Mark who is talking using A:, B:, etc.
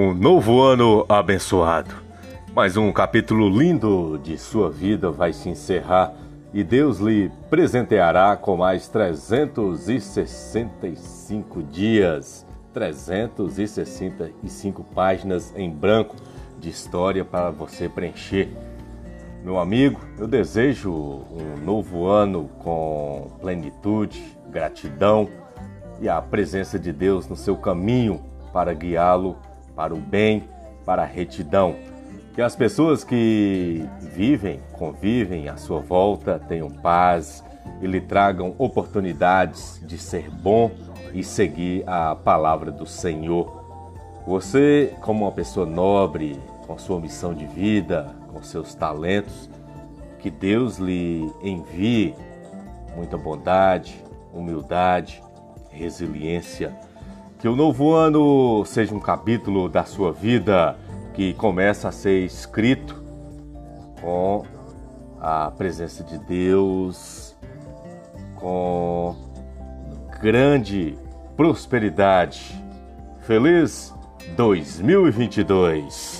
A: Um novo ano abençoado. Mais um capítulo lindo de sua vida vai se encerrar e Deus lhe presenteará com mais 365 dias, 365 páginas em branco de história para você preencher. Meu amigo, eu desejo um novo ano com plenitude, gratidão e a presença de Deus no seu caminho para guiá-lo para o bem, para a retidão. Que as pessoas que vivem, convivem à sua volta tenham paz e lhe tragam oportunidades de ser bom e seguir a palavra do Senhor. Você, como uma pessoa nobre, com sua missão de vida, com seus talentos, que Deus lhe envie muita bondade, humildade, resiliência. Que o novo ano seja um capítulo da sua vida que começa a ser escrito com a presença de Deus, com grande prosperidade. Feliz 2022!